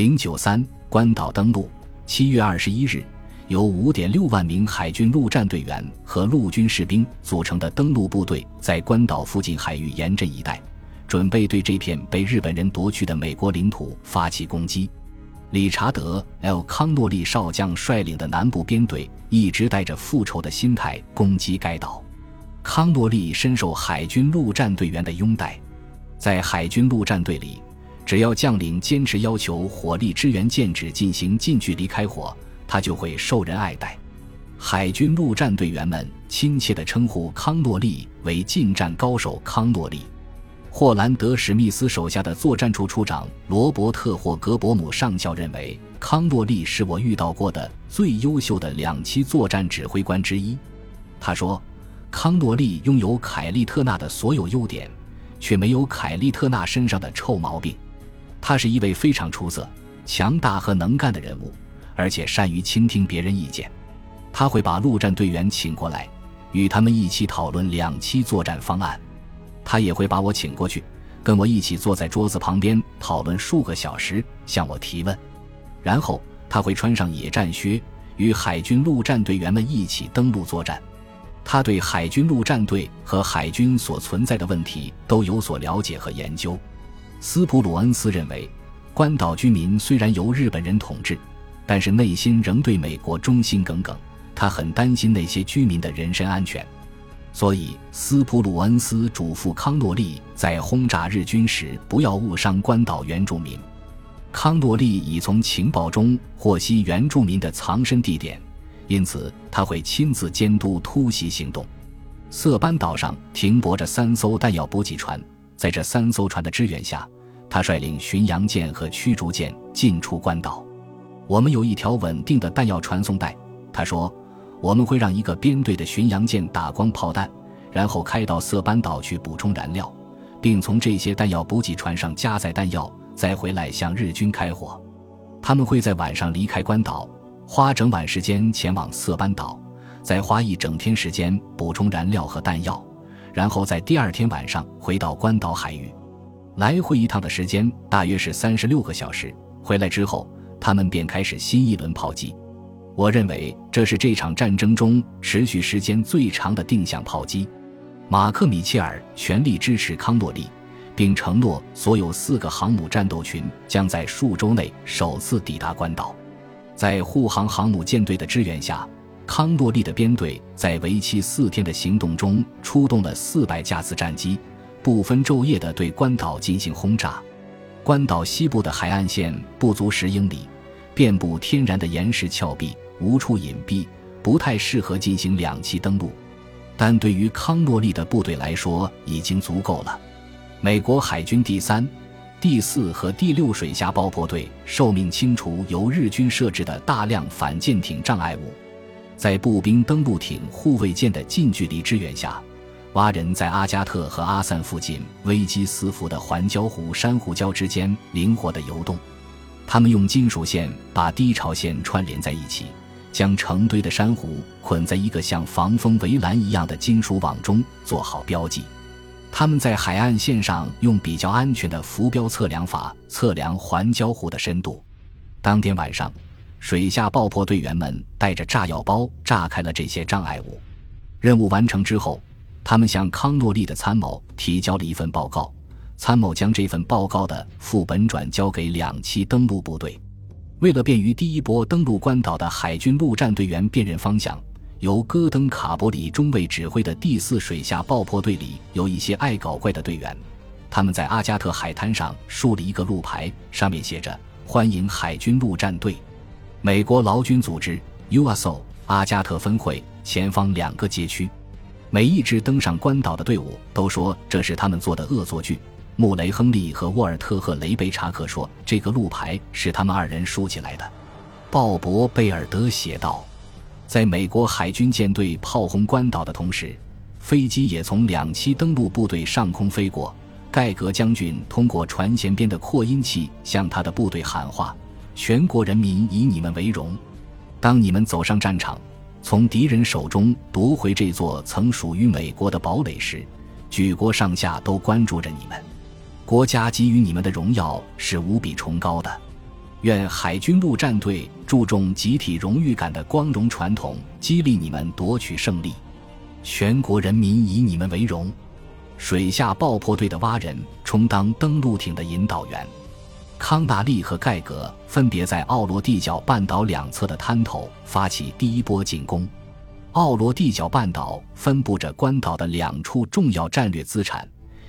零九三关岛登陆，七月二十一日，由五点六万名海军陆战队员和陆军士兵组成的登陆部队，在关岛附近海域严阵以待，准备对这片被日本人夺去的美国领土发起攻击。理查德 ·L· 康诺利少将率领的南部编队一直带着复仇的心态攻击该岛。康诺利深受海军陆战队员的拥戴，在海军陆战队里，只要将领坚持要求火力支援舰只进行近距离开火，他就会受人爱戴。海军陆战队员们亲切地称呼康诺利为“近战高手”康诺利。霍兰德·史密斯手下的作战处处长罗伯特·霍格伯姆上校认为，康诺利是我遇到过的最优秀的两栖作战指挥官之一。他说：“康诺利拥有凯利特纳的所有优点，却没有凯利特纳身上的臭毛病。他是一位非常出色、强大和能干的人物，而且善于倾听别人意见。他会把陆战队员请过来，与他们一起讨论两栖作战方案。”他也会把我请过去，跟我一起坐在桌子旁边讨论数个小时，向我提问。然后他会穿上野战靴，与海军陆战队员们一起登陆作战。他对海军陆战队和海军所存在的问题都有所了解和研究。斯普鲁恩斯认为，关岛居民虽然由日本人统治，但是内心仍对美国忠心耿耿。他很担心那些居民的人身安全。所以，斯普鲁恩斯嘱咐康诺利在轰炸日军时不要误伤关岛原住民。康诺利已从情报中获悉原住民的藏身地点，因此他会亲自监督突袭行动。色班岛上停泊着三艘弹药补给船，在这三艘船的支援下，他率领巡洋舰和驱逐舰进出关岛。我们有一条稳定的弹药传送带，他说。我们会让一个编队的巡洋舰打光炮弹，然后开到色班岛去补充燃料，并从这些弹药补给船上加载弹药，再回来向日军开火。他们会在晚上离开关岛，花整晚时间前往色班岛，再花一整天时间补充燃料和弹药，然后在第二天晚上回到关岛海域。来回一趟的时间大约是三十六个小时。回来之后，他们便开始新一轮炮击。我认为这是这场战争中持续时间最长的定向炮击。马克·米切尔全力支持康诺利，并承诺所有四个航母战斗群将在数周内首次抵达关岛。在护航航母舰队的支援下，康诺利的编队在为期四天的行动中出动了四百架次战机，不分昼夜地对关岛进行轰炸。关岛西部的海岸线不足十英里，遍布天然的岩石峭壁。无处隐蔽，不太适合进行两栖登陆，但对于康诺利的部队来说已经足够了。美国海军第三、第四和第六水下爆破队受命清除由日军设置的大量反舰艇障碍物，在步兵登陆艇护卫舰的近距离支援下，蛙人在阿加特和阿散附近危机四伏的环礁湖珊瑚礁之间灵活地游动，他们用金属线把低潮线串联在一起。将成堆的珊瑚捆在一个像防风围栏一样的金属网中，做好标记。他们在海岸线上用比较安全的浮标测量法测量环礁湖的深度。当天晚上，水下爆破队员们带着炸药包炸开了这些障碍物。任务完成之后，他们向康诺利的参谋提交了一份报告。参谋将这份报告的副本转交给两栖登陆部队。为了便于第一波登陆关岛的海军陆战队员辨认方向，由戈登·卡伯里中尉指挥的第四水下爆破队里有一些爱搞怪的队员。他们在阿加特海滩上竖了一个路牌，上面写着“欢迎海军陆战队”。美国劳军组织 USO 阿加特分会前方两个街区，每一支登上关岛的队伍都说这是他们做的恶作剧。穆雷·亨利和沃尔特·赫雷贝查克说：“这个路牌是他们二人竖起来的。”鲍勃·贝尔德写道：“在美国海军舰队炮轰关岛的同时，飞机也从两栖登陆部队上空飞过。盖格将军通过船舷边的扩音器向他的部队喊话：‘全国人民以你们为荣！当你们走上战场，从敌人手中夺回这座曾属于美国的堡垒时，举国上下都关注着你们。’”国家给予你们的荣耀是无比崇高的。愿海军陆战队注重集体荣誉感的光荣传统，激励你们夺取胜利。全国人民以你们为荣。水下爆破队的蛙人充当登陆艇的引导员。康纳利和盖格分别在奥罗地角半岛两侧的滩头发起第一波进攻。奥罗地角半岛分布着关岛的两处重要战略资产，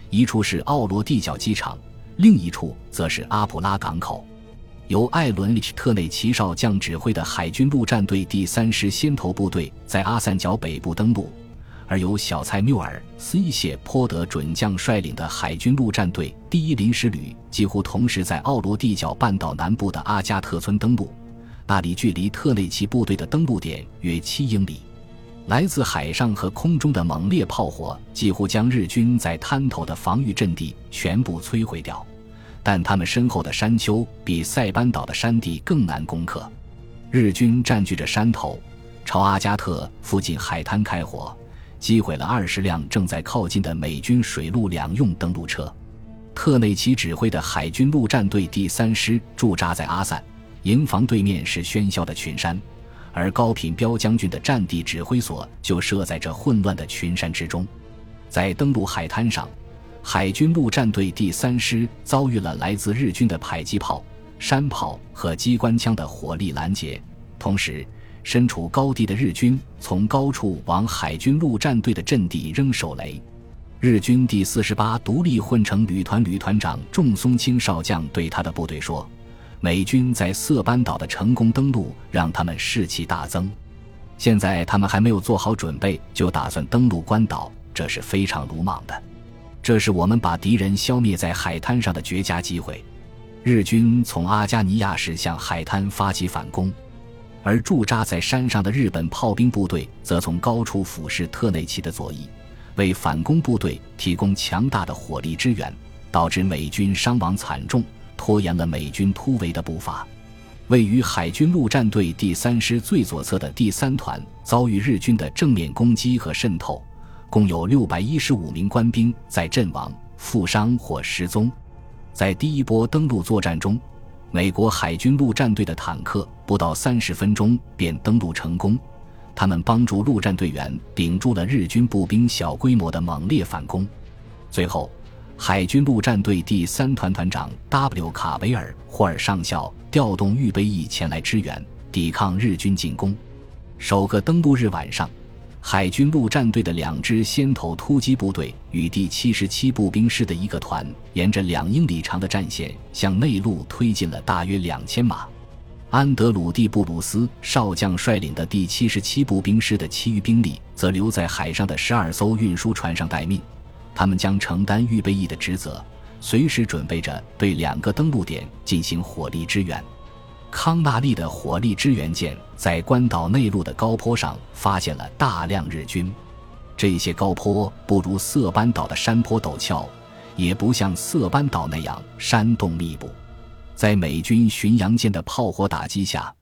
一处是奥罗地角机场，另一处则是阿普拉港口。由艾伦·特内奇少将指挥的海军陆战队第三师先头部队在阿散角北部登陆。而由小蔡缪尔斯伊谢坡德准将率领的海军陆战队第一临时旅几乎同时在奥罗地角半岛南部的阿加特村登陆，那里距离特内奇部队的登陆点约七英里。来自海上和空中的猛烈炮火几乎将日军在滩头的防御阵地全部摧毁掉，但他们身后的山丘比塞班岛的山地更难攻克。日军占据着山头，朝阿加特附近海滩开火。击毁了二十辆正在靠近的美军水陆两用登陆车。特内奇指挥的海军陆战队第三师驻扎在阿散，营房对面是喧嚣的群山，而高品彪将军的战地指挥所就设在这混乱的群山之中。在登陆海滩上，海军陆战队第三师遭遇了来自日军的迫击炮、山炮和机关枪的火力拦截，同时。身处高地的日军从高处往海军陆战队的阵地扔手雷。日军第四十八独立混成旅团旅团长仲松清少将对他的部队说：“美军在色班岛的成功登陆让他们士气大增。现在他们还没有做好准备，就打算登陆关岛，这是非常鲁莽的。这是我们把敌人消灭在海滩上的绝佳机会。”日军从阿加尼亚市向海滩发起反攻。而驻扎在山上的日本炮兵部队则从高处俯视特内奇的左翼，为反攻部队提供强大的火力支援，导致美军伤亡惨重，拖延了美军突围的步伐。位于海军陆战队第三师最左侧的第三团遭遇日军的正面攻击和渗透，共有六百一十五名官兵在阵亡、负伤或失踪。在第一波登陆作战中。美国海军陆战队的坦克不到三十分钟便登陆成功，他们帮助陆战队员顶住了日军步兵小规模的猛烈反攻。最后，海军陆战队第三团团长 W. 卡维尔霍尔上校调动预备役前来支援，抵抗日军进攻。首个登陆日晚上。海军陆战队的两支先头突击部队与第七十七步兵师的一个团，沿着两英里长的战线向内陆推进了大约两千码。安德鲁蒂布鲁斯少将率领的第七十七步兵师的其余兵力则留在海上的十二艘运输船上待命，他们将承担预备役的职责，随时准备着对两个登陆点进行火力支援。康纳利的火力支援舰在关岛内陆的高坡上发现了大量日军。这些高坡不如色班岛的山坡陡峭，也不像色班岛那样山洞密布。在美军巡洋舰的炮火打击下，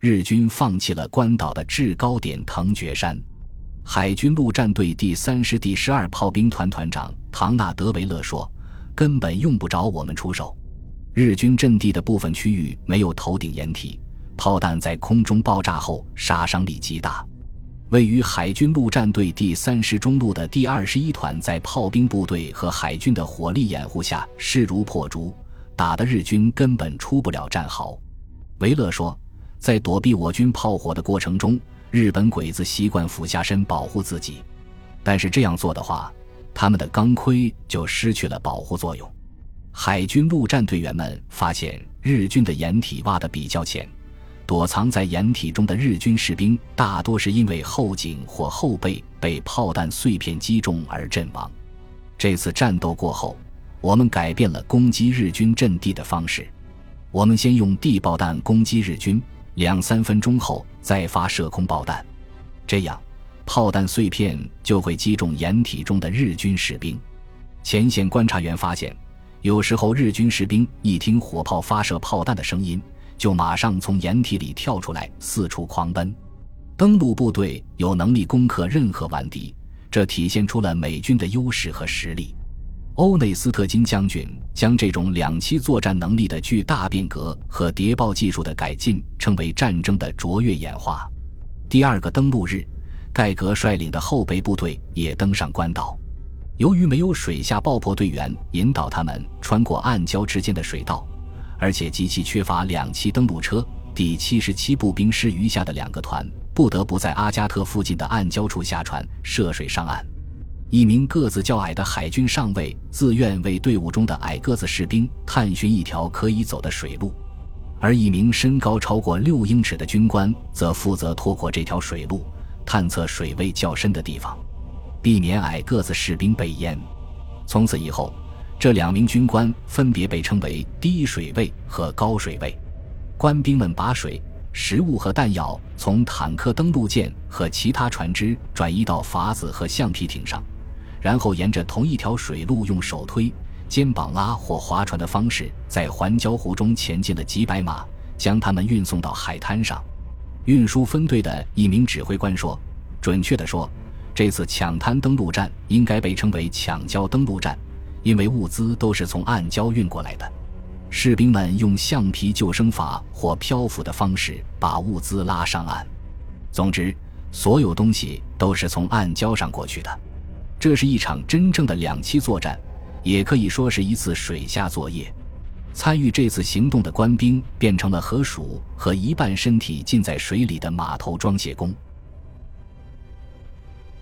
日军放弃了关岛的制高点藤觉山。海军陆战队第三师第十二炮兵团团长唐纳德维勒说：“根本用不着我们出手。”日军阵地的部分区域没有头顶掩体，炮弹在空中爆炸后杀伤力极大。位于海军陆战队第三师中路的第二十一团，在炮兵部队和海军的火力掩护下势如破竹，打得日军根本出不了战壕。维勒说，在躲避我军炮火的过程中，日本鬼子习惯俯下身保护自己，但是这样做的话，他们的钢盔就失去了保护作用。海军陆战队员们发现日军的掩体挖得比较浅，躲藏在掩体中的日军士兵大多是因为后颈或后背被炮弹碎片击中而阵亡。这次战斗过后，我们改变了攻击日军阵地的方式，我们先用地爆弹攻击日军，两三分钟后再发射空爆弹，这样炮弹碎片就会击中掩体中的日军士兵。前线观察员发现。有时候，日军士兵一听火炮发射炮弹的声音，就马上从掩体里跳出来，四处狂奔。登陆部队有能力攻克任何顽敌，这体现出了美军的优势和实力。欧内斯特金将军将这种两栖作战能力的巨大变革和谍报技术的改进称为战争的卓越演化。第二个登陆日，盖格率领的后备部队也登上关岛。由于没有水下爆破队员引导他们穿过暗礁之间的水道，而且极其缺乏两栖登陆车，第七十七步兵师余下的两个团不得不在阿加特附近的暗礁处下船涉水上岸。一名个子较矮的海军上尉自愿为队伍中的矮个子士兵探寻一条可以走的水路，而一名身高超过六英尺的军官则负责拖过这条水路，探测水位较深的地方，避免矮个子士兵被淹。从此以后，这两名军官分别被称为低水位和高水位。官兵们把水、食物和弹药从坦克登陆舰和其他船只转移到筏子和橡皮艇上。然后沿着同一条水路，用手推、肩膀拉或划船的方式，在环礁湖中前进了几百码，将他们运送到海滩上。运输分队的一名指挥官说：“准确地说，这次抢滩登陆战应该被称为抢礁登陆战，因为物资都是从暗礁运过来的。士兵们用橡皮救生筏或漂浮的方式把物资拉上岸。总之，所有东西都是从暗礁上过去的。”这是一场真正的两栖作战，也可以说是一次水下作业。参与这次行动的官兵变成了河鼠和一半身体浸在水里的码头装卸工。